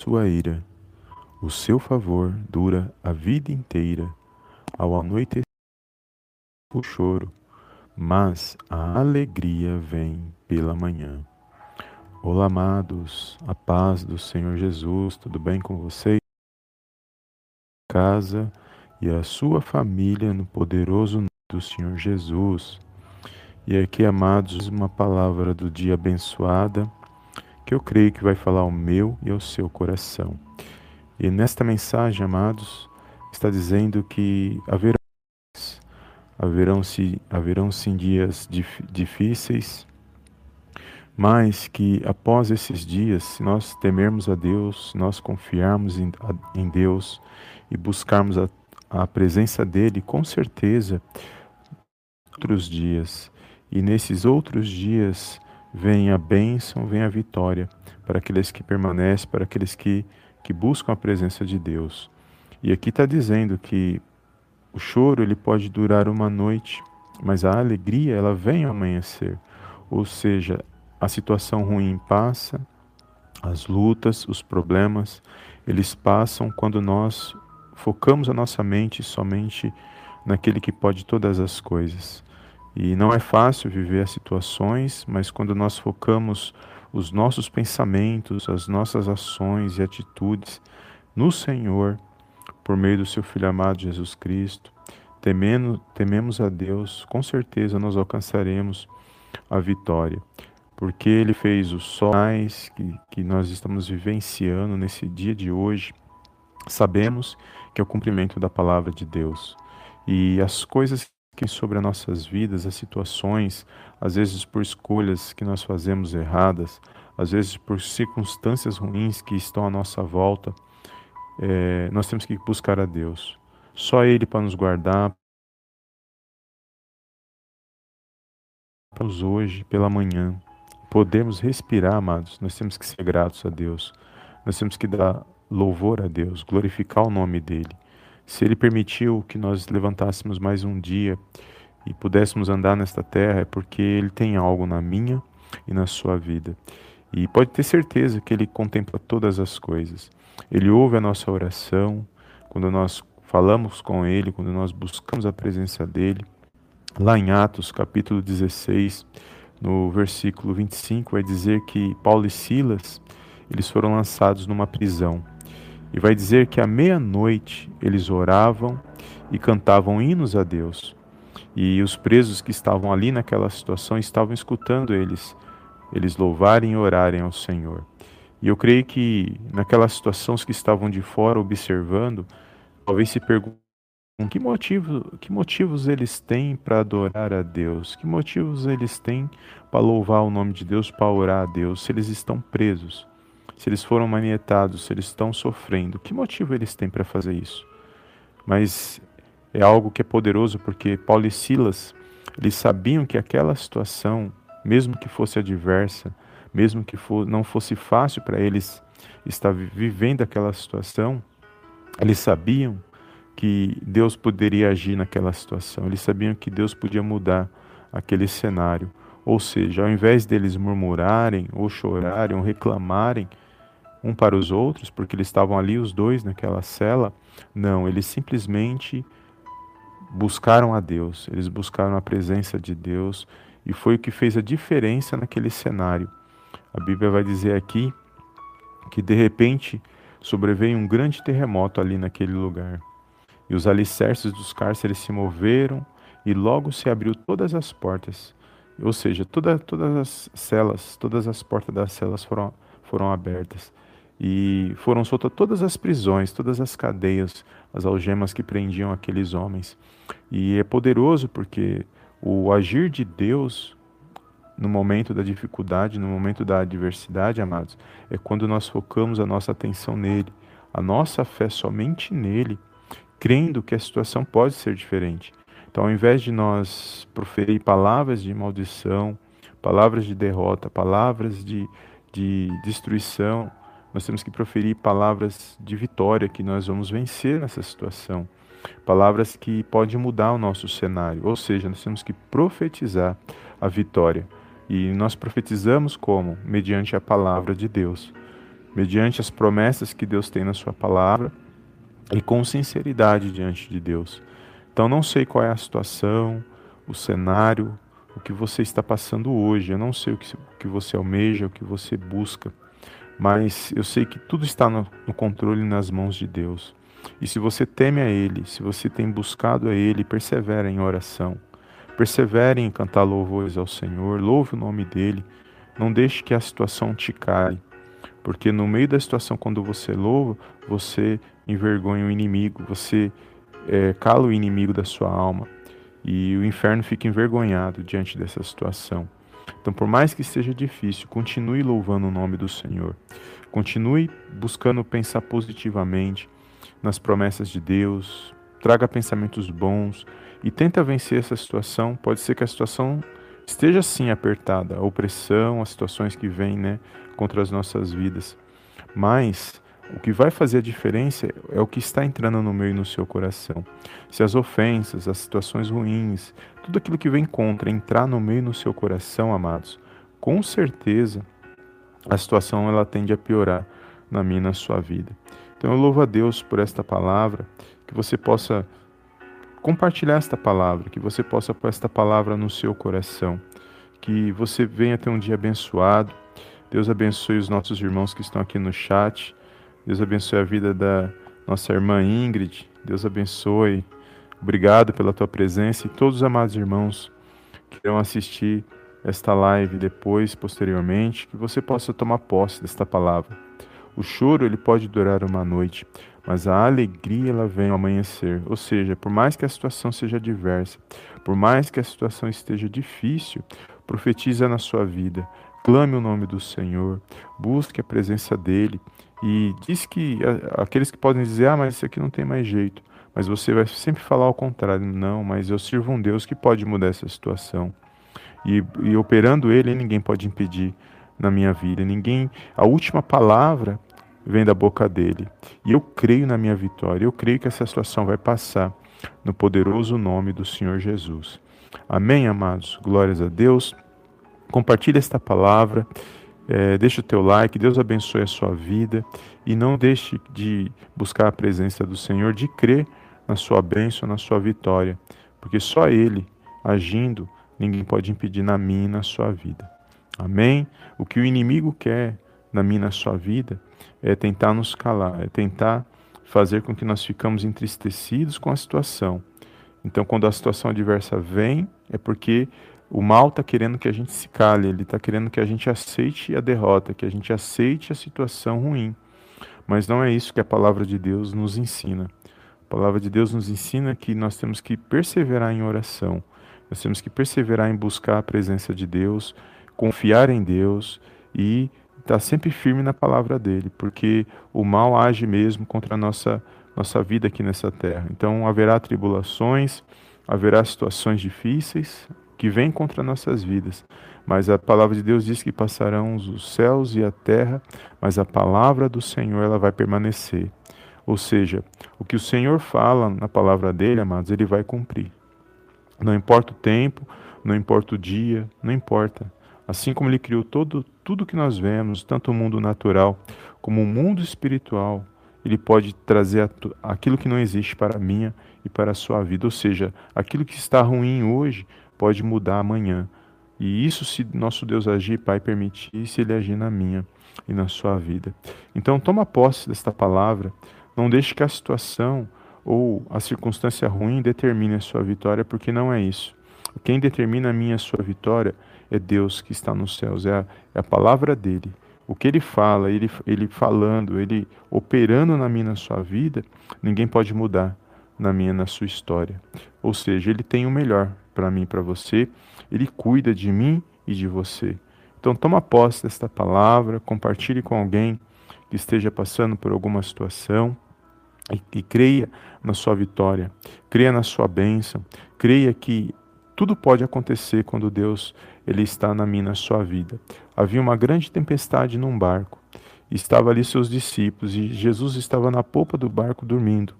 sua ira. O seu favor dura a vida inteira. Ao anoitecer, o choro, mas a alegria vem pela manhã. Olá, amados, a paz do Senhor Jesus, tudo bem com vocês? Casa e a sua família no poderoso nome do Senhor Jesus. E aqui, amados, uma palavra do dia abençoada que eu creio que vai falar ao meu e ao seu coração. E nesta mensagem, amados, está dizendo que haverão haverão sim, haverão sim dias difíceis, mas que após esses dias, se nós temermos a Deus, se nós confiarmos em, em Deus e buscarmos a, a presença dele, com certeza, outros dias. E nesses outros dias vem a bênção, vem a vitória para aqueles que permanecem, para aqueles que, que buscam a presença de Deus. E aqui está dizendo que o choro ele pode durar uma noite, mas a alegria ela vem ao amanhecer. Ou seja, a situação ruim passa, as lutas, os problemas, eles passam quando nós focamos a nossa mente somente naquele que pode todas as coisas. E não é fácil viver as situações, mas quando nós focamos os nossos pensamentos, as nossas ações e atitudes no Senhor, por meio do seu Filho amado Jesus Cristo, temendo, tememos a Deus, com certeza nós alcançaremos a vitória porque Ele fez os sóis que, que nós estamos vivenciando nesse dia de hoje. Sabemos que é o cumprimento da palavra de Deus. E as coisas que sobre as nossas vidas, as situações, às vezes por escolhas que nós fazemos erradas, às vezes por circunstâncias ruins que estão à nossa volta, é, nós temos que buscar a Deus. Só Ele para nos guardar, hoje, pela manhã, podemos respirar, amados, nós temos que ser gratos a Deus. Nós temos que dar louvor a Deus, glorificar o nome dele. Se ele permitiu que nós levantássemos mais um dia e pudéssemos andar nesta terra, é porque ele tem algo na minha e na sua vida. E pode ter certeza que ele contempla todas as coisas. Ele ouve a nossa oração quando nós falamos com ele, quando nós buscamos a presença dele. Lá em Atos, capítulo 16, no versículo 25, vai dizer que Paulo e Silas, eles foram lançados numa prisão. E vai dizer que à meia-noite eles oravam e cantavam hinos a Deus. E os presos que estavam ali naquela situação estavam escutando eles, eles louvarem e orarem ao Senhor. E eu creio que naquela situação os que estavam de fora observando, talvez se perguntem que, motivo, que motivos eles têm para adorar a Deus? Que motivos eles têm para louvar o nome de Deus, para orar a Deus? Se eles estão presos, se eles foram manietados, se eles estão sofrendo, que motivo eles têm para fazer isso? Mas é algo que é poderoso porque Paulo e Silas, eles sabiam que aquela situação, mesmo que fosse adversa, mesmo que for, não fosse fácil para eles estar vivendo aquela situação, eles sabiam que Deus poderia agir naquela situação. Eles sabiam que Deus podia mudar aquele cenário. Ou seja, ao invés deles murmurarem, ou chorarem, ou reclamarem um para os outros, porque eles estavam ali os dois naquela cela, não, eles simplesmente buscaram a Deus, eles buscaram a presença de Deus e foi o que fez a diferença naquele cenário. A Bíblia vai dizer aqui que de repente sobreveio um grande terremoto ali naquele lugar. E os alicerces dos cárceres se moveram e logo se abriu todas as portas. Ou seja, toda, todas as celas, todas as portas das celas foram, foram abertas. E foram soltas todas as prisões, todas as cadeias, as algemas que prendiam aqueles homens. E é poderoso porque o agir de Deus no momento da dificuldade, no momento da adversidade, amados, é quando nós focamos a nossa atenção nele, a nossa fé somente nele, crendo que a situação pode ser diferente. Então, ao invés de nós proferir palavras de maldição, palavras de derrota, palavras de, de destruição, nós temos que proferir palavras de vitória, que nós vamos vencer nessa situação. Palavras que podem mudar o nosso cenário, ou seja, nós temos que profetizar a vitória. E nós profetizamos como? Mediante a palavra de Deus mediante as promessas que Deus tem na Sua palavra e com sinceridade diante de Deus. Então, não sei qual é a situação, o cenário, o que você está passando hoje. Eu não sei o que, que você almeja, o que você busca, mas eu sei que tudo está no, no controle nas mãos de Deus. E se você teme a Ele, se você tem buscado a Ele, persevera em oração, persevere em cantar louvores ao Senhor, louve o nome dEle, não deixe que a situação te caia, porque no meio da situação, quando você louva, você envergonha o inimigo, você é, cala o inimigo da sua alma e o inferno fica envergonhado diante dessa situação. Então, por mais que seja difícil, continue louvando o nome do Senhor. Continue buscando pensar positivamente nas promessas de Deus. Traga pensamentos bons e tenta vencer essa situação. Pode ser que a situação esteja sim apertada, a opressão, as situações que vêm, né, contra as nossas vidas. Mas o que vai fazer a diferença é o que está entrando no meu e no seu coração. Se as ofensas, as situações ruins, tudo aquilo que vem contra entrar no meio e no seu coração, amados, com certeza a situação ela tende a piorar na minha e na sua vida. Então eu louvo a Deus por esta palavra, que você possa compartilhar esta palavra, que você possa pôr esta palavra no seu coração, que você venha ter um dia abençoado. Deus abençoe os nossos irmãos que estão aqui no chat. Deus abençoe a vida da nossa irmã Ingrid. Deus abençoe. Obrigado pela tua presença e todos os amados irmãos que irão assistir esta live depois, posteriormente, que você possa tomar posse desta palavra. O choro ele pode durar uma noite, mas a alegria ela vem ao amanhecer. Ou seja, por mais que a situação seja adversa, por mais que a situação esteja difícil, profetiza na sua vida, clame o nome do Senhor, busque a presença dele e diz que aqueles que podem dizer, ah, mas isso aqui não tem mais jeito, mas você vai sempre falar ao contrário, não, mas eu sirvo um Deus que pode mudar essa situação. E, e operando ele, ninguém pode impedir na minha vida. Ninguém, a última palavra vem da boca dele. E eu creio na minha vitória. Eu creio que essa situação vai passar no poderoso nome do Senhor Jesus. Amém, amados. Glórias a Deus. Compartilhe esta palavra é, deixa o teu like, Deus abençoe a sua vida e não deixe de buscar a presença do Senhor, de crer na sua bênção, na sua vitória, porque só Ele agindo, ninguém pode impedir na minha e na sua vida. Amém? O que o inimigo quer na minha e na sua vida é tentar nos calar, é tentar fazer com que nós ficamos entristecidos com a situação. Então, quando a situação adversa vem, é porque o mal está querendo que a gente se cale, ele está querendo que a gente aceite a derrota, que a gente aceite a situação ruim. Mas não é isso que a palavra de Deus nos ensina. A palavra de Deus nos ensina que nós temos que perseverar em oração, nós temos que perseverar em buscar a presença de Deus, confiar em Deus e estar sempre firme na palavra dele, porque o mal age mesmo contra a nossa, nossa vida aqui nessa terra. Então haverá tribulações, haverá situações difíceis, que vem contra nossas vidas. Mas a palavra de Deus diz que passarão os céus e a terra, mas a palavra do Senhor ela vai permanecer. Ou seja, o que o Senhor fala na palavra dele, amados, ele vai cumprir. Não importa o tempo, não importa o dia, não importa. Assim como ele criou todo, tudo que nós vemos, tanto o mundo natural como o mundo espiritual, ele pode trazer aquilo que não existe para a minha e para a sua vida. Ou seja, aquilo que está ruim hoje pode mudar amanhã. E isso se nosso Deus agir, Pai, permitir, se Ele agir na minha e na sua vida. Então, toma posse desta palavra. Não deixe que a situação ou a circunstância ruim determine a sua vitória, porque não é isso. Quem determina a minha e a sua vitória é Deus que está nos céus, é a, é a palavra dele. O que ele fala, ele, ele falando, ele operando na minha e na sua vida, ninguém pode mudar na minha e na sua história. Ou seja, ele tem o melhor para mim e para você. Ele cuida de mim e de você. Então toma posse desta palavra, compartilhe com alguém que esteja passando por alguma situação e, e creia na sua vitória, creia na sua bênção, creia que tudo pode acontecer quando Deus ele está na minha na sua vida. Havia uma grande tempestade num barco. Estava ali seus discípulos e Jesus estava na polpa do barco dormindo.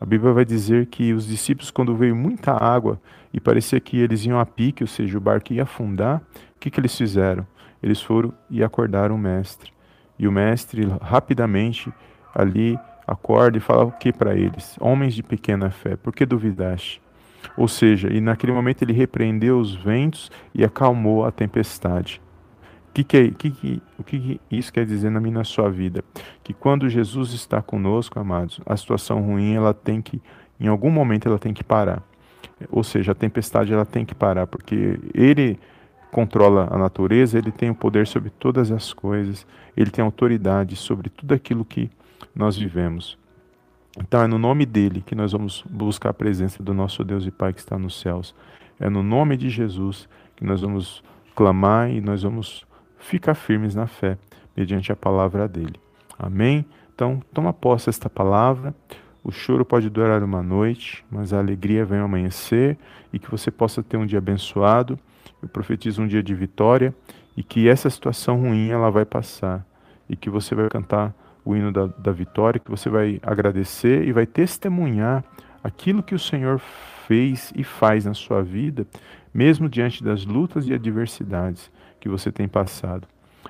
A Bíblia vai dizer que os discípulos, quando veio muita água e parecia que eles iam a pique, ou seja, o barco ia afundar, o que, que eles fizeram? Eles foram e acordaram o mestre. E o mestre rapidamente ali acorda e fala o que para eles? Homens de pequena fé, por que duvidaste? Ou seja, e naquele momento ele repreendeu os ventos e acalmou a tempestade. Que é, que que, o que isso quer dizer na minha sua vida? Que quando Jesus está conosco, amados, a situação ruim ela tem que, em algum momento, ela tem que parar. Ou seja, a tempestade ela tem que parar, porque Ele controla a natureza, Ele tem o poder sobre todas as coisas, Ele tem autoridade sobre tudo aquilo que nós vivemos. Então é no nome dele que nós vamos buscar a presença do nosso Deus e Pai que está nos céus. É no nome de Jesus que nós vamos clamar e nós vamos ficar firmes na fé, mediante a palavra dele. Amém? Então, toma posse desta palavra. O choro pode durar uma noite, mas a alegria vem amanhecer e que você possa ter um dia abençoado. Eu profetizo um dia de vitória e que essa situação ruim ela vai passar e que você vai cantar o hino da, da vitória, que você vai agradecer e vai testemunhar aquilo que o Senhor fez e faz na sua vida, mesmo diante das lutas e adversidades que você tem passado.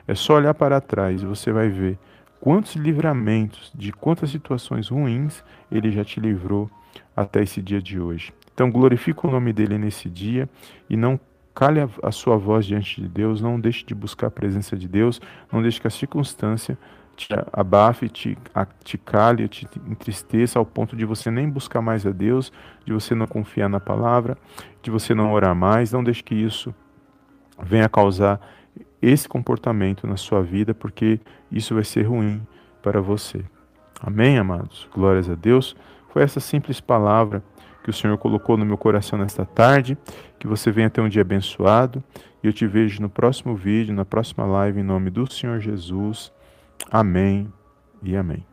É só olhar para trás e você vai ver quantos livramentos, de quantas situações ruins ele já te livrou até esse dia de hoje. Então glorifica o nome dele nesse dia e não cale a, a sua voz diante de Deus, não deixe de buscar a presença de Deus, não deixe que a circunstância te abafe, te, te cale, te entristeça ao ponto de você nem buscar mais a Deus, de você não confiar na palavra, de você não orar mais. Não deixe que isso venha causar esse comportamento na sua vida, porque isso vai ser ruim para você. Amém, amados? Glórias a Deus. Foi essa simples palavra que o Senhor colocou no meu coração nesta tarde. Que você venha ter um dia abençoado. E eu te vejo no próximo vídeo, na próxima live, em nome do Senhor Jesus. Amém e amém.